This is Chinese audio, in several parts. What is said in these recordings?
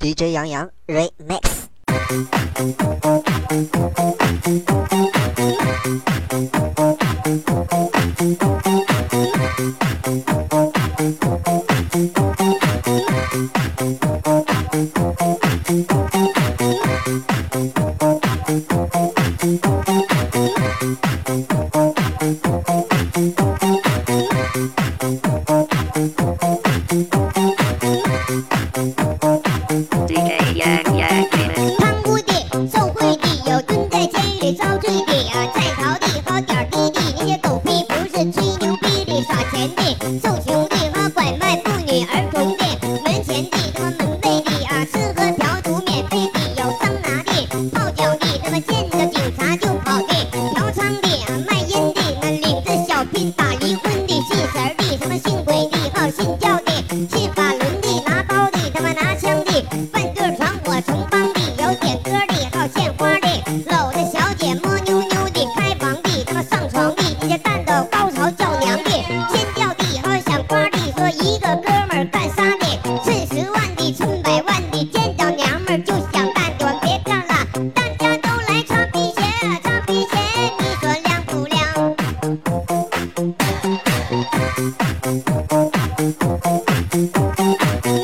DJ 杨洋 Remix。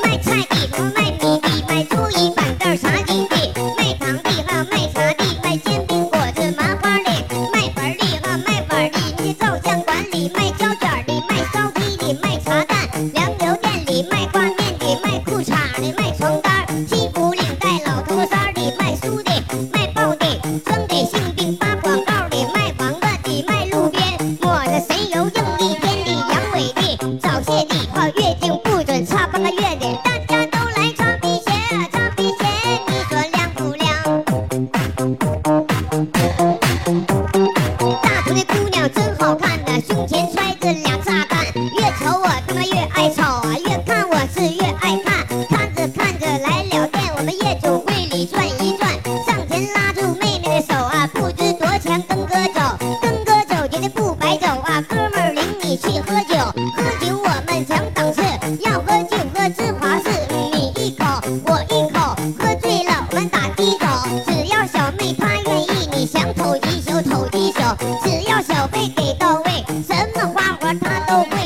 卖菜的、卖米的、卖桌椅板凳啥的，卖糖的、卖茶的、卖煎饼果子麻花的，卖碗的、卖碗的，你照相馆里卖胶卷的、卖烧鸡的、卖茶蛋，粮油店里卖挂面的、卖裤衩的、卖床单，西部领带老头衫的、卖书的、卖报的，送给。半个月亮大家都来擦皮鞋擦皮鞋你说亮不亮大姑的姑娘真好看呐胸前揣着俩炸弹越瞅我他妈越爱瞅啊越看我是越爱看看着看着来了电我们夜总会里转一转。上前拉住妹妹的手啊不知多少钱跟哥走跟哥走绝对不白走啊哥们儿领你去喝喝醉了我们打的走只要小妹她愿意你想瞅一宿瞅一宿只要小费给到位什么花活她都会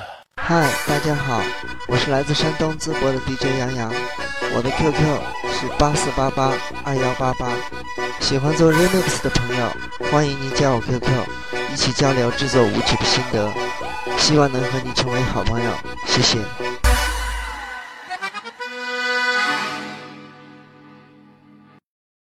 嗨大家好我是来自山东淄博的 dj 杨洋。我的 qq 是八四八八二幺八八。喜欢做 remix 的朋友欢迎您加我 qq 一起交流制作舞曲的心得。希望能和你成为好朋友谢谢。